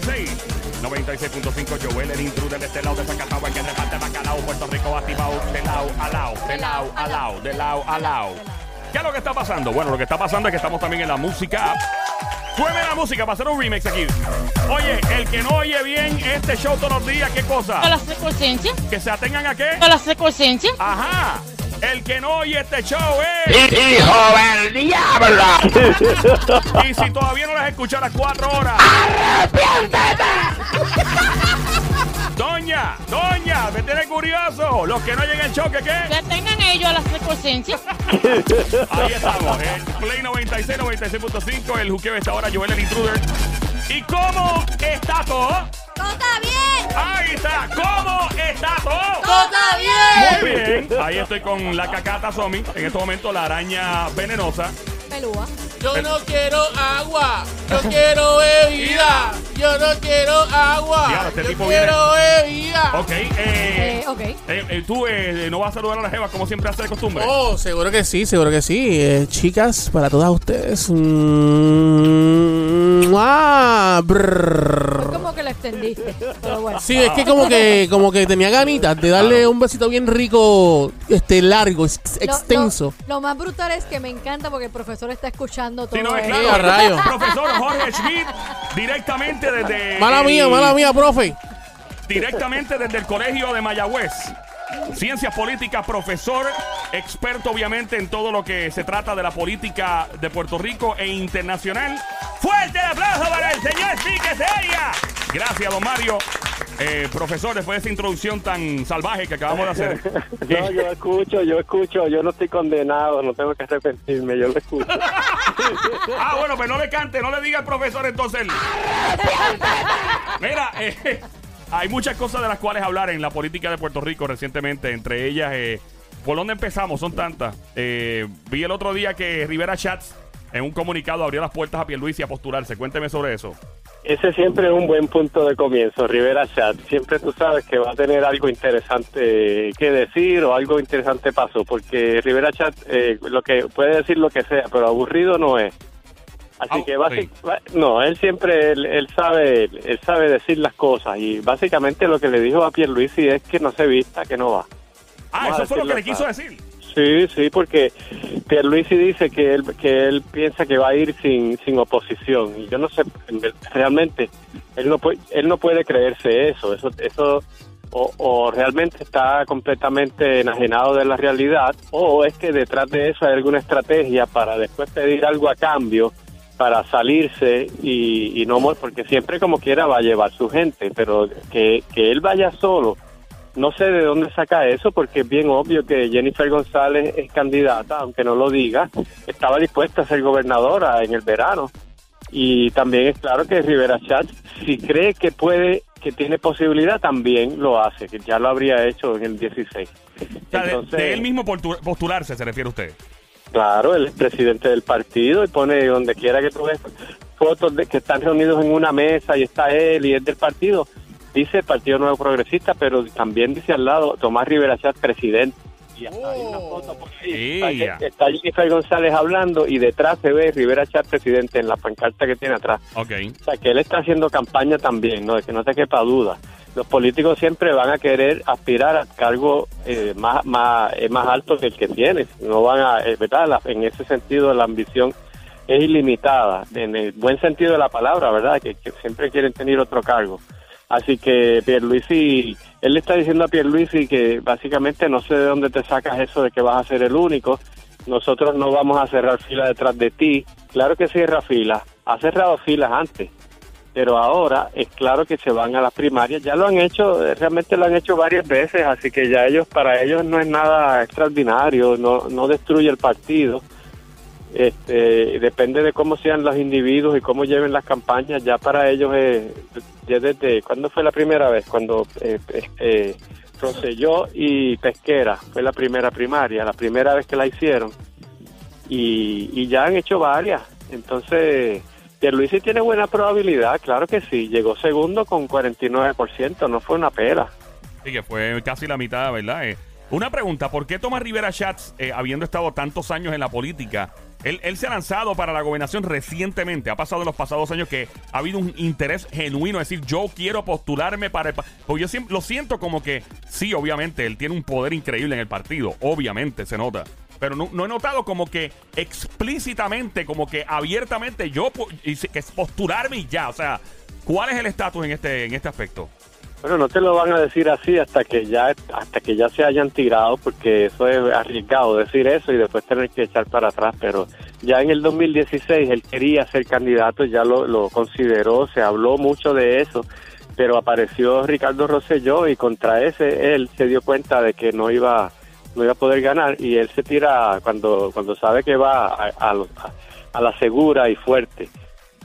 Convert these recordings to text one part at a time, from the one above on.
96. 96.5 Joel, el intruder de este lado de Zacatau, el que reparte bacalao, Puerto Rico activado de lado a lado, de lado a lado, de lado a lado. ¿Qué es lo que está pasando? Bueno, lo que está pasando es que estamos también en la música. Súbeme la música para hacer un remix aquí. Oye, el que no oye bien este show todos los días, ¿qué cosa? ¿A la secuencia? Que se atengan a qué? ¿A la secuencia? Ajá. El que no oye este show es. ¡Hijo del diablo! Y si todavía no las escuchas a las 4 horas. Doña, doña, me tiene curioso. Los que no oyen el show, ¿qué qué? Que tengan ellos a la secuencia. Ahí estamos, el Play 96, 96.5, el juqueo está ahora, Joel el Intruder. ¿Y cómo está todo? ¡Todo está bien! Ahí está, ¿cómo está todo? ¡Todo está bien! Muy bien, ahí estoy con la cacata Somi, en este momento la araña venenosa. Pelúa. Yo no quiero agua, yo quiero bebida. Yo no quiero agua, Diablo, este yo tipo quiero bebida. Ok, eh, Eh, ok. eh, eh, tú eh, no vas a saludar a las jevas como siempre hace de costumbre. Oh, seguro que sí, seguro que sí. Eh, chicas, para todas ustedes. Mm, ah, brrr. Como lo extendiste. Pero bueno. Sí, es que como que como que tenía ganitas de darle un besito bien rico, este largo, ex- Lo- extenso. Lo, lo más brutal es que me encanta porque el profesor está escuchando todo Sí, no, es esto. claro. a rayos. Profesor Jorge Schmidt, directamente desde. Mala el- mía, mala mía, profe. Directamente desde el colegio de Mayagüez. Ciencias políticas, profesor, experto obviamente en todo lo que se trata de la política de Puerto Rico e internacional. Fuerte el aplauso para el señor Pique Seria. Gracias, don Mario. Eh, profesor, después de esa introducción tan salvaje que acabamos de hacer. No, yo escucho, yo escucho, yo no estoy condenado, no tengo que arrepentirme, yo lo escucho. Ah, bueno, pues no le cante, no le diga al profesor entonces. Mira, eh, hay muchas cosas de las cuales hablar en la política de Puerto Rico recientemente, entre ellas, eh, ¿por dónde empezamos? Son tantas. Eh, vi el otro día que Rivera Chats en un comunicado abrió las puertas a Pierluisi a postularse. Cuénteme sobre eso. Ese siempre es un buen punto de comienzo, Rivera Chat. Siempre tú sabes que va a tener algo interesante que decir o algo interesante pasó, porque Rivera Chat eh, lo que puede decir lo que sea, pero aburrido no es. Así que sí. básic- ba- no, él siempre él, él sabe él sabe decir las cosas y básicamente lo que le dijo a Pierluisi es que no se vista, que no va. Ah, Vamos eso fue lo que le quiso decir. Sí, sí, porque Pierluisi dice que él que él piensa que va a ir sin sin oposición y yo no sé realmente él no puede él no puede creerse eso, eso eso o, o realmente está completamente enajenado de la realidad o es que detrás de eso hay alguna estrategia para después pedir algo a cambio para salirse y, y no porque siempre como quiera va a llevar su gente, pero que, que él vaya solo no sé de dónde saca eso porque es bien obvio que Jennifer González es candidata, aunque no lo diga, estaba dispuesta a ser gobernadora en el verano. Y también es claro que Rivera Chatz, si cree que puede, que tiene posibilidad, también lo hace, que ya lo habría hecho en el 16. O sea, de- Entonces, de, él mismo postu- postularse, se refiere usted. Claro, él es presidente del partido y pone donde quiera que tú ves fotos de que están reunidos en una mesa y está él y es del partido. Dice Partido Nuevo Progresista, pero también dice al lado Tomás Rivera Chat, presidente. Y hasta hay una foto por ahí. Está, está Jennifer González hablando y detrás se ve Rivera Chat, presidente, en la pancarta que tiene atrás. Ok. O sea, que él está haciendo campaña también, ¿no? De que no te quepa duda. Los políticos siempre van a querer aspirar a cargo eh, más, más, eh, más alto que el que tienes. No van a, eh, ¿verdad? En ese sentido, la ambición es ilimitada, en el buen sentido de la palabra, ¿verdad? Que, que siempre quieren tener otro cargo. Así que Pierluisi, él le está diciendo a Pierluisi que básicamente no sé de dónde te sacas eso de que vas a ser el único. Nosotros no vamos a cerrar fila detrás de ti. Claro que cierra fila. Ha cerrado filas antes. Pero ahora es claro que se van a las primarias. Ya lo han hecho, eh, realmente lo han hecho varias veces. Así que ya ellos, para ellos no es nada extraordinario. No, no destruye el partido. Este, depende de cómo sean los individuos y cómo lleven las campañas. Ya para ellos es, ya desde, ¿cuándo fue la primera vez? Cuando eh, eh, eh, Rosselló y Pesquera fue la primera primaria, la primera vez que la hicieron. Y, y ya han hecho varias. Entonces, Pierluisi tiene buena probabilidad, claro que sí. Llegó segundo con 49%, no fue una pela. Sí, que fue casi la mitad, ¿verdad? Eh, Una pregunta, ¿por qué Tomás Rivera Schatz, eh, habiendo estado tantos años en la política, él, se ha lanzado para la gobernación recientemente? Ha pasado en los pasados años que ha habido un interés genuino, es decir, yo quiero postularme para el... Porque yo siempre lo siento como que, sí, obviamente, él tiene un poder increíble en el partido, obviamente se nota. Pero no, no he notado como que explícitamente, como que abiertamente yo que es postularme y ya. O sea, ¿cuál es el estatus en este, en este aspecto? Bueno, no te lo van a decir así hasta que ya hasta que ya se hayan tirado, porque eso es arriesgado decir eso y después tener que echar para atrás. Pero ya en el 2016 él quería ser candidato, ya lo, lo consideró, se habló mucho de eso, pero apareció Ricardo Rosselló y contra ese él se dio cuenta de que no iba no iba a poder ganar y él se tira cuando cuando sabe que va a, a, a- la segura y fuerte.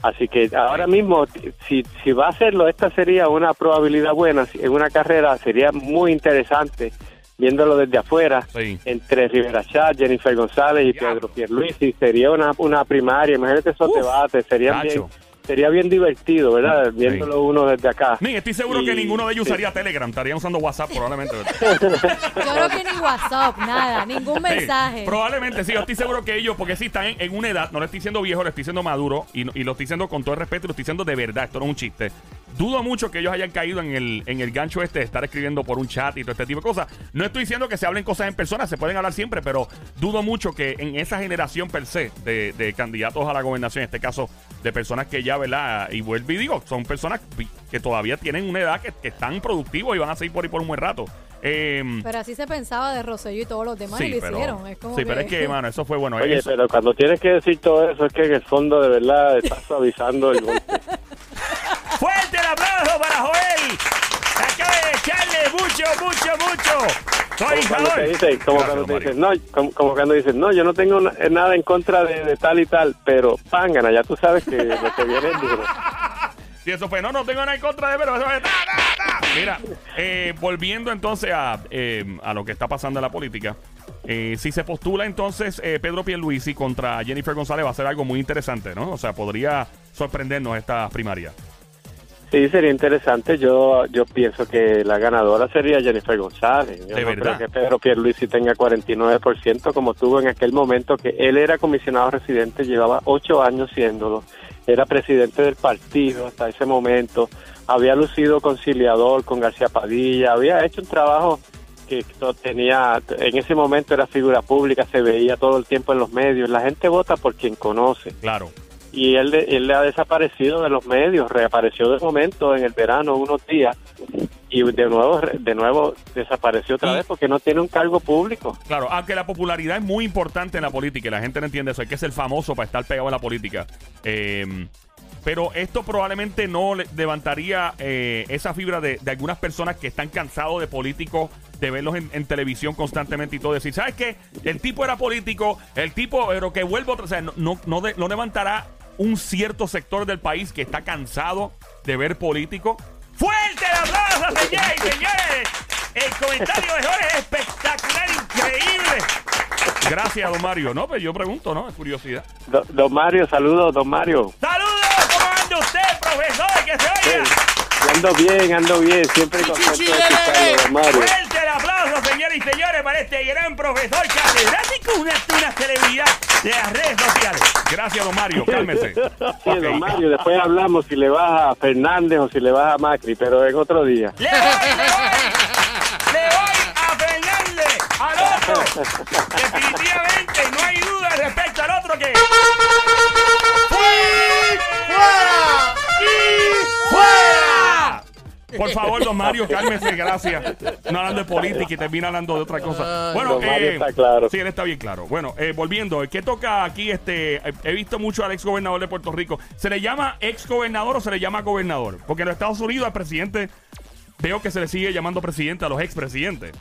Así que ahora mismo, si, si va a hacerlo, esta sería una probabilidad buena. En una carrera sería muy interesante viéndolo desde afuera Sí. entre Rivera Chat, Jennifer González y. Pedro Pierluisi. Sería una, una primaria. Imagínate esos Uf, debates. Sería bien. Sería bien divertido, ¿verdad? Viéndolo uno desde acá. Mira, estoy seguro Y- que ninguno de ellos sí. usaría Telegram, estarían usando WhatsApp probablemente. Yo creo que ni WhatsApp, nada, ningún mensaje. Sí, probablemente sí, yo estoy seguro que ellos, porque sí están en, en una edad, no le estoy diciendo viejo, le estoy diciendo maduro, y, y lo estoy diciendo con todo el respeto, y lo estoy diciendo de verdad, esto no es un chiste. Dudo mucho que ellos hayan caído en el, en el gancho este de estar escribiendo por un chat y todo este tipo de cosas. No estoy diciendo que se hablen cosas en persona, se pueden hablar siempre, pero dudo mucho que en esa generación per se de, de candidatos a la gobernación, en este caso de personas que ya, ¿verdad? Y vuelvo y digo, son personas que todavía tienen una edad que, que están productivos y van a seguir por ahí por un buen rato. Em, Pero así se pensaba de Rosselló y todos los demás y Sí, lo pero, hicieron. Es como sí, pero es que, mano, eso fue bueno. Oye, eso- pero cuando tienes que decir todo eso, es que en el fondo de verdad estás suavizando el golpe. ¡Fuerte el aplauso para Joel! Acaba de echarle mucho, mucho, mucho. Soy como cuando te dicen, como Gracias, cuando te Mario. dicen, no, como, como cuando dicen, no, yo no tengo na- nada en contra de, de tal y tal, pero pángana, ya tú sabes que lo que viene es duro. Y eso fue, no, no tengo nada en contra de pero eso fue. Mira, eh, volviendo entonces a, eh, a lo que está pasando en la política. eh, si se postula entonces eh, Pedro Pierluisi contra Jennifer González va a ser algo muy interesante, ¿no? O sea, podría sorprendernos esta primaria. Sí, sería interesante. Yo yo pienso que la ganadora sería Jennifer González. Yo ¿De no verdad? creo que Pedro Pierluisi tenga 49% como tuvo en aquel momento que él era comisionado residente, llevaba ocho años siéndolo, era presidente del partido hasta ese momento, había lucido conciliador con García Padilla, había hecho un trabajo que tenía, en ese momento era figura pública, se veía todo el tiempo en los medios, la gente vota por quien conoce Claro. Y él, él le ha desaparecido de los medios, reapareció de momento en el verano unos días y de nuevo de nuevo desapareció otra vez porque no tiene un cargo público. Claro, aunque la popularidad es muy importante en la política y la gente no entiende eso, hay que ser famoso para estar pegado en la política. Eh, pero esto probablemente no le- levantaría eh, esa fibra de, de algunas personas que están cansados de políticos, de verlos en, en televisión constantemente y todo. Decir, ¿sabes qué? El tipo era político, el tipo, pero que vuelvo otra. O sea, no, no, no, de- no levantará un cierto sector del país que está cansado de ver políticos. ¡Fuerte el aplauso, señores y señores! El comentario de Jorge es espectacular, increíble. Gracias, don Mario. No, pues yo pregunto, ¿no? Es curiosidad. Do- don Mario, saludos, don Mario. ¡Saludos! ¿Cómo anda usted, profesor? ¡Que se oiga! ando bien, ando bien, siempre contento de escucharlo, don Mario. Fuerte y señores, para este gran profesor catedrático, una, una celebridad de las redes sociales. Gracias, don Mario. Cálmese. Sí, Ok. don Mario, después hablamos si le vas a Fernández o si le vas a Macri, pero en otro día. ¡Le voy, le voy! ¡Le voy a Fernández! ¡Al otro! Definitivamente, no hay duda respecto al otro que... Por favor, don Mario, cálmese, gracias. No hablando de política y termina hablando de otra cosa. Ay, Bueno, don Mario eh, está claro. Sí, él está bien claro. Bueno, eh, volviendo, ¿qué toca aquí? Este, he visto mucho al ex gobernador de Puerto Rico. ¿Se le llama ex gobernador o se le llama gobernador? Porque en los Estados Unidos al presidente veo que se le sigue llamando presidente a los expresidentes.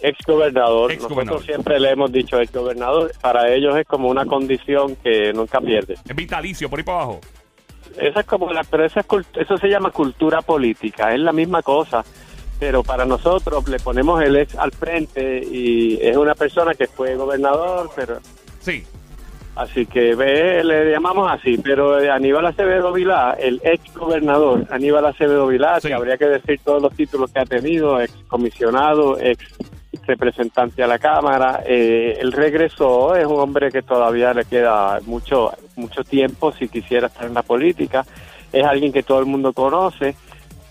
Ex gobernador, Ex gobernador. nosotros siempre le hemos dicho ex gobernador, para ellos es como una condición que nunca pierde. Es vitalicio, por ahí para abajo. Esa es como la, pero esa es eso se llama cultura política, es la misma cosa, pero para nosotros le ponemos el ex al frente y es una persona que fue gobernador, pero Sí. así que ve, le llamamos así, pero eh, Aníbal Acevedo Vilá, el ex gobernador Aníbal Acevedo Vilá, Sí. que habría que decir todos los títulos que ha tenido, ex comisionado, ex representante a la Cámara. Eh, él regresó, es un hombre que todavía le queda mucho, mucho tiempo si quisiera estar en la política. Es alguien que todo el mundo conoce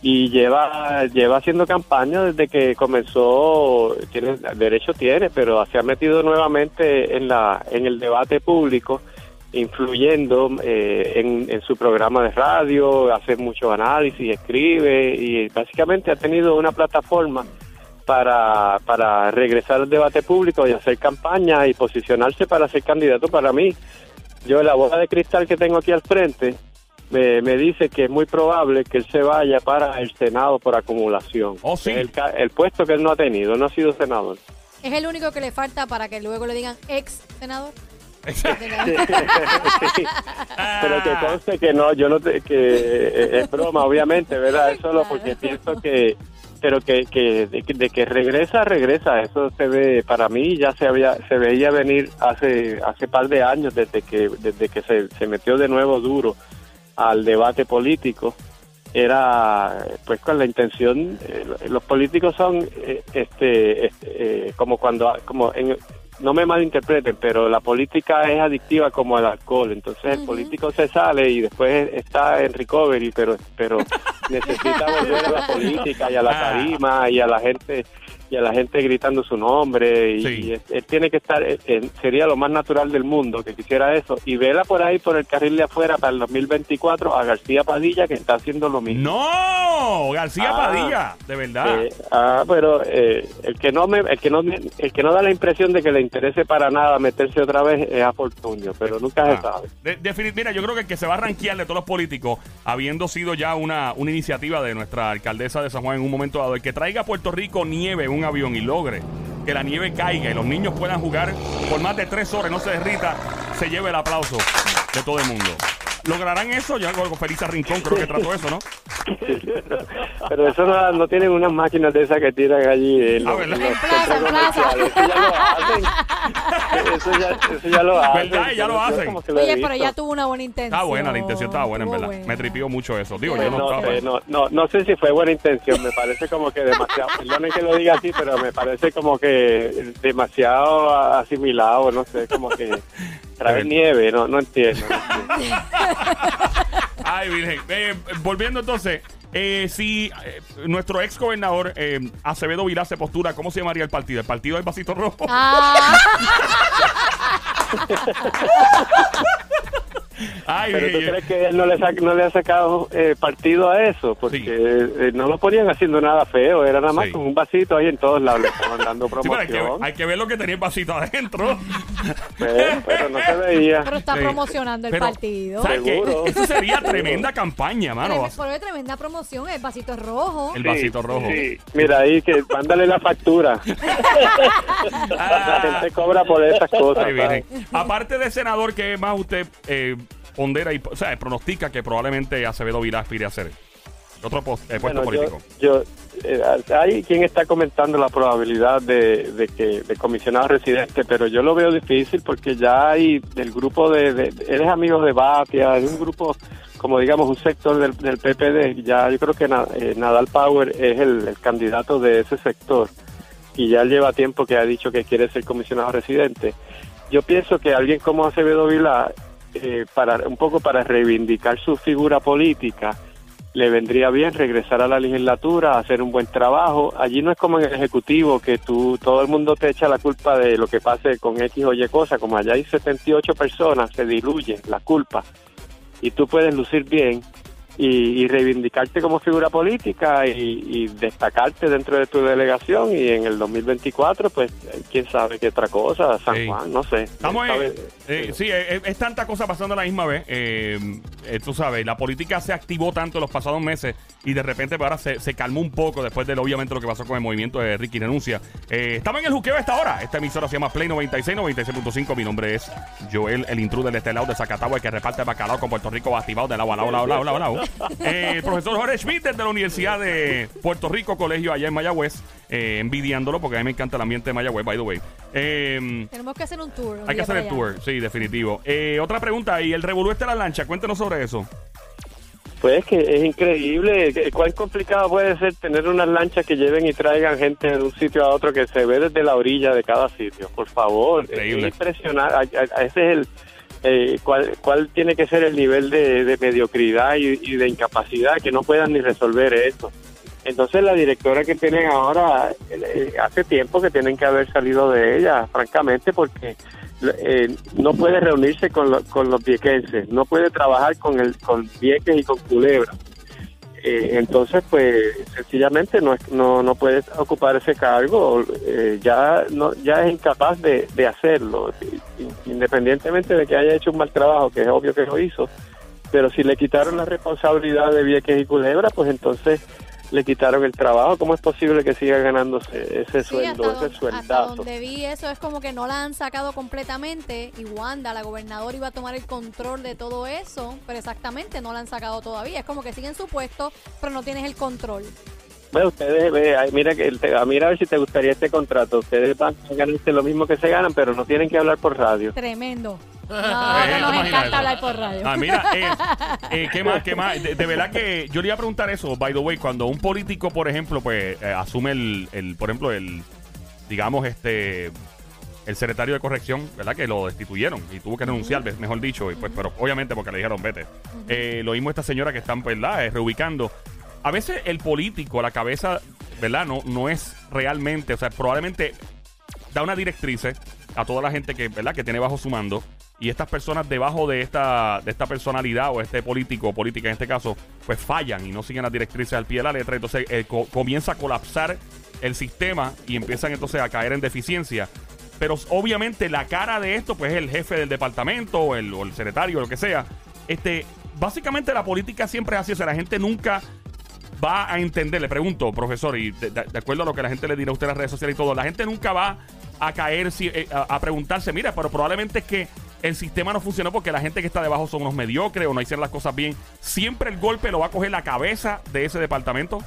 y lleva lleva haciendo campaña desde que comenzó tiene derecho tiene pero se ha metido nuevamente en la en el debate público influyendo eh, en, en su programa de radio hace mucho análisis escribe y básicamente ha tenido una plataforma para para regresar al debate público y hacer campaña y posicionarse para ser candidato para mí yo la bola de cristal que tengo aquí al frente me, me dice que es muy probable que él se vaya para el Senado por acumulación. Oh, sí. el, ca- el puesto que él no ha tenido, no ha sido senador. Es el único que le falta para que luego le digan ex senador. Sí. Pero que conste que no, yo no te, que eh, es broma, obviamente, ¿verdad? Es solo porque pienso que, pero que, que de, de que regresa, regresa. Eso se ve, para mí ya se había, se veía venir hace, hace par de años desde que, desde que se, se metió de nuevo duro al debate político. Era, pues, con la intención, eh, los políticos son, eh, este, este, como cuando, como en, no me malinterpreten, pero la política es adictiva como el alcohol. Entonces el político se sale y después está en recovery, pero pero necesita volver a la política y a la Ah. tarima y a la gente y a la gente gritando su nombre y, Sí. y él, él tiene que estar eh, eh, sería lo más natural del mundo que quisiera eso y vela por ahí por el carril de afuera para el 2024 a García Padilla que está haciendo lo mismo No, García Ah. Padilla, de verdad. Eh, ah, pero eh, el que no me, el que no, el que no da la impresión de que le interese para nada meterse otra vez es a Fortunio, pero nunca Ah, se sabe. de- mira, yo creo que el que se va a ranquear de todos los políticos, habiendo sido ya una, una iniciativa de nuestra alcaldesa de San Juan en un momento dado, el que traiga a Puerto Rico nieve un avión y logre que la nieve caiga y los niños puedan jugar por más de tres horas, no se derrita, se lleve el aplauso de todo el mundo. ¿Lograrán eso? Yo con Felisa Rincón creo que trató eso, ¿no? Pero eso no, no tienen unas máquinas de esas que tiran allí en Ah, los, en los plaza, plaza. comerciales. Eso ya lo hacen. Eso ya, eso ya lo hacen. ¿Verdad? Ya lo hacen. Oye, pero ella tuvo una buena intención. Estaba buena, la intención estaba buena, en verdad. buena. Me tripió mucho eso. Digo, Pues yo no No estaba. sé, no, no, no sé si fue buena intención, me parece como que demasiado, perdonen que lo diga así, pero me parece como que demasiado asimilado, no sé, como que traer nieve, no, no entiendo. no entiendo. Ay, Virgen. Eh, volviendo entonces, eh, si eh, nuestro ex gobernador Acevedo Vilá se postura, ¿cómo se llamaría el partido? ¿El partido del vasito rojo? Ah, Ay, Pero tú crees que él no le, sac- no le ha sacado eh, partido a eso, porque Sí. eh, no lo ponían haciendo nada feo, era nada más Sí. con un vasito ahí en todos lados, le estaban dando Sí, pero hay, promoción, que, hay que ver lo que tenía el vasito adentro. pero, pero no se veía. pero está Sí. promocionando el Pero, partido. ¿Sabes qué? Seguro. Eso sería tremenda campaña, mano. Trem- Por tremenda promoción, el vasito rojo. El Sí, vasito rojo. sí. Mira ahí que mándale la factura. La gente cobra por esas cosas. Aparte de senador, ¿qué más usted eh, pondera y o sea, pronostica que probablemente Acevedo Vilá aspire a ser? Otro eh, puesto Bueno, político. Yo, yo, eh, hay quien está comentando la probabilidad de, de que de comisionado residente, pero yo lo veo difícil porque ya hay del grupo de, de- él es amigo de Batia, de un grupo como digamos un sector del, del PPD, ya yo creo que Na- eh, Nadal Power es el, el candidato de ese sector y ya lleva tiempo que ha dicho que quiere ser comisionado residente. Yo pienso que alguien como Acevedo Vilá, eh, para un poco para reivindicar su figura política, le vendría bien regresar a la legislatura, hacer un buen trabajo. Allí no es como en el Ejecutivo, que tú, todo el mundo te echa la culpa de lo que pase con X o Y cosa. Como allá hay 78 personas, se diluye la culpa. Y tú puedes lucir bien y, y reivindicarte como figura política y, y destacarte dentro de tu delegación. Y en el 2024, pues, eh, quién sabe qué otra cosa, San Sí. Juan, no sé. Estamos en- eh, sí, es, es tanta cosa pasando a la misma vez. Eh, eh, tú sabes, la política se activó tanto en los pasados meses y de repente pues, ahora se, se calmó un poco después de obviamente lo que pasó con el movimiento de Ricky Renuncia. Eh, estamos en el juqueo a esta hora. Esta emisora se llama Play 96, 96.5. Mi nombre es Joel, el intruder de este lado de Zacatagua, el que reparte bacalao con Puerto Rico activado de lado a lado, lado, lado, lado, lado. Eh, el profesor Jorge Schmidt desde la Universidad de Puerto Rico, colegio allá en Mayagüez, eh, envidiándolo porque a mí me encanta el ambiente de Mayagüez, by the way. Eh, Tenemos que hacer un tour. un hay que día hacer el allá. tour, sí, definitivo. Eh, otra pregunta, ¿y el revolú este de la lancha? Cuéntenos sobre eso. Pues que es increíble. que- ¿Cuán complicado puede ser tener unas lanchas que lleven y traigan gente de un sitio a otro que se ve desde la orilla de cada sitio? Por favor. Increíble. Es impresionante. A- a- a- Ese es el. Eh, ¿cuál, ¿Cuál tiene que ser el nivel de, de mediocridad y, de incapacidad que no puedan ni resolver esto? Entonces la directora que tienen ahora, eh, hace tiempo que tienen que haber salido de ella, francamente, porque eh, no puede reunirse con, lo- con los viequenses, no puede trabajar con el con Vieques y con Culebra. Eh, entonces, pues sencillamente no, no, no puede ocupar ese cargo, eh, ya no ya es incapaz de, de hacerlo, independientemente de que haya hecho un mal trabajo, que es obvio que lo hizo, pero si le quitaron la responsabilidad de Vieques y Culebra, pues entonces le quitaron el trabajo. ¿Cómo es posible que siga ganándose ese Sí, sueldo, ese don- hasta sueldazo? donde vi eso es como que no la han sacado completamente y Wanda, la gobernadora, iba a tomar el control de todo eso, pero exactamente no la han sacado todavía. Es como que siguen su puesto, pero no tienes el control. Bueno, ustedes, ve, mira, que te- mira a ver si te gustaría este contrato. Ustedes van a ganarse lo mismo que se ganan, pero no tienen que hablar por radio. Tremendo. No, Eh, no nos imagina encanta eso. hablar por radio. Ah, mira, eh, eh, ¿qué más? ¿Qué más? De, de verdad que yo le iba a preguntar eso, by the way, cuando un político, por ejemplo, pues eh, asume el, el, por ejemplo, el, digamos, este, el secretario de corrección, ¿verdad? Que lo destituyeron y tuvo que renunciar, mejor dicho, y pues, pero obviamente porque le dijeron vete. Eh, lo mismo esta señora que están, ¿verdad? Eh, reubicando. A veces el político, la cabeza, ¿verdad? No, no es realmente, o sea, probablemente da una directriz a toda la gente que, ¿verdad? que tiene bajo su mando. Y estas personas debajo de esta, de esta personalidad o este político política en este caso, pues fallan y no siguen las directrices al pie de la letra. Entonces eh, co- comienza a colapsar el sistema y empiezan entonces a caer en deficiencia. Pero obviamente la cara de esto, pues es el jefe del departamento o el, o secretario lo que sea. Este, básicamente la política siempre es así. O sea, la gente nunca va a entender, le pregunto, profesor, y de acuerdo a lo que la gente le dirá a usted en las redes sociales y todo, la gente nunca va a caer si- eh, a, a preguntarse, mira, pero probablemente es que el sistema no funcionó porque la gente que está debajo son unos mediocres o no hicieron las cosas bien. Siempre el golpe lo va a coger la cabeza de ese departamento.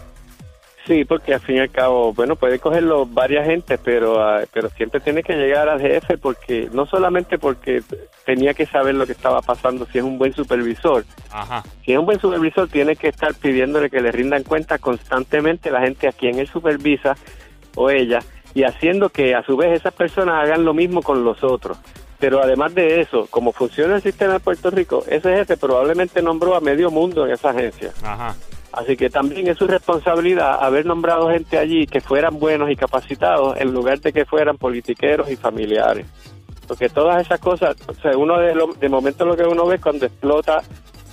Sí, porque al fin y al cabo, bueno, puede cogerlo varias gentes, pero ah, pero siempre tiene que llegar al jefe porque no solamente porque tenía que saber lo que estaba pasando si es un buen supervisor, Ajá. si es un buen supervisor tiene que estar pidiéndole que le rindan cuenta constantemente la gente a quien él supervisa o ella y haciendo que a su vez esas personas hagan lo mismo con los otros. Pero además de eso, como funciona el sistema de Puerto Rico, ese jefe probablemente nombró a medio mundo en esa agencia. Ajá. Así que también es su responsabilidad haber nombrado gente allí que fueran buenos y capacitados en lugar de que fueran politiqueros y familiares. Porque todas esas cosas, o sea, uno de, lo- de momento lo que uno ve cuando explota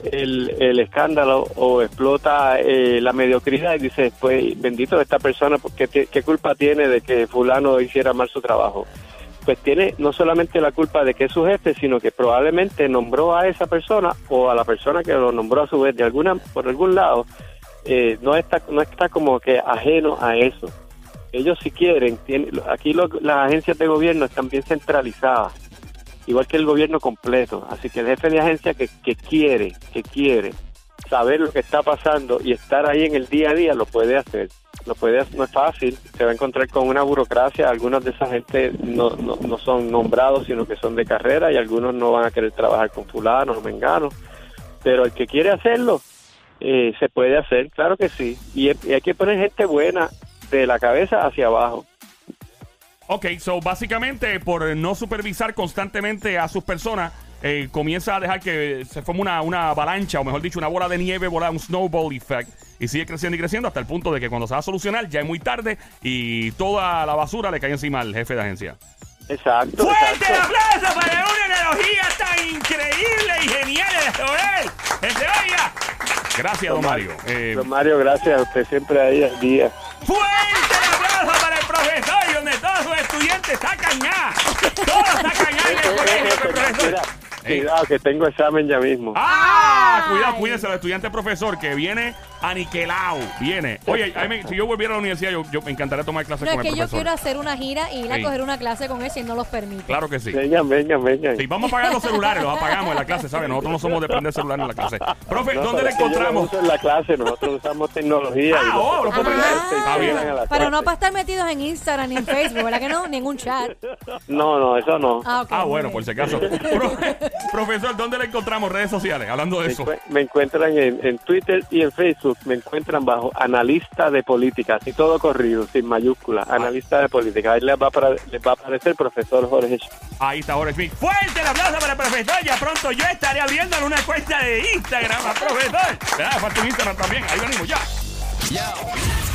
el, el escándalo o explota eh, la mediocridad y dice, pues bendito esta persona, porque ¿qué, qué culpa tiene de que fulano hiciera mal su trabajo? Pues tiene no solamente la culpa de que es su jefe, sino que probablemente nombró a esa persona o a la persona que lo nombró a su vez de alguna por algún lado eh, no está no está como que ajeno a eso. Ellos si quieren, aquí lo- las agencias de gobierno están bien centralizadas, igual que el gobierno completo. Así que el jefe de agencia que, que quiere, que quiere saber lo que está pasando y estar ahí en el día a día lo puede hacer. Lo puede hacer, no es fácil, se va a encontrar con una burocracia, algunos de esa gente no, no, no son nombrados, sino que son de carrera y algunos no van a querer trabajar con fulanos o menganos, pero el que quiere hacerlo, eh, se puede hacer, claro que sí, y, y hay que poner gente buena de la cabeza hacia abajo. Ok, so básicamente por no supervisar constantemente a sus personas, eh, comienza a dejar que se forme una, una avalancha, o mejor dicho, una bola de nieve, bola, un snowball effect, y sigue creciendo y creciendo hasta el punto de que cuando se va a solucionar ya es muy tarde y toda la basura le cae encima al jefe de agencia. Exacto. ¡Fuerte exacto. aplauso para una analogía tan increíble y genial de Joel! ¡Gente oiga! Gracias, don Mario. Eh, Don Mario, gracias a usted siempre ahí al día. ¡Fuerte aplauso para el profesor y donde todos sus estudiantes sacan ya! ¡Todos sacan ya en el colegio el profesor! Mira. Cuidado que tengo examen ya mismo. ¡Ah! Cuidado, cuídense, el estudiante profesor que viene aniquilado. Viene. Oye, a mí me- si yo volviera a la universidad, yo, yo me encantaría tomar clases No, es con el que yo profesor. quiero hacer una gira y ir a Sí. coger una clase con él si él no los permite. Claro que sí. Vengan, vengan, vengan. Sí, vamos a apagar los celulares, los apagamos en la clase, ¿sabes? Nosotros no somos de prender celular en la clase. Profe, No, ¿dónde pero le es que yo lo encontramos? uso en la clase, nosotros usamos tecnología. Ah, los oh, lo puedo profesores prender. se Está bien. Pero no para estar metidos en Instagram ni en Facebook, ¿verdad que no? Ni en un chat. No, no, eso no. Ah, ok, Ah, muy bueno, bien. por si acaso. Pro- profesor, ¿dónde le encontramos redes sociales? Hablando de Me eso. encue- me encuentran en, en Twitter y en Facebook. Me encuentran bajo analista de política, así todo corrido, sin mayúscula. Analista de política. Ahí les va, a para- les va a aparecer profesor Jorge. Ahí está Jorge Smith. Fuerte el aplauso para el profesor. Ya pronto yo estaré abriéndole una cuenta de Instagram al profesor. ¿Verdad? Falta un Instagram también. Ahí venimos ya. Yo.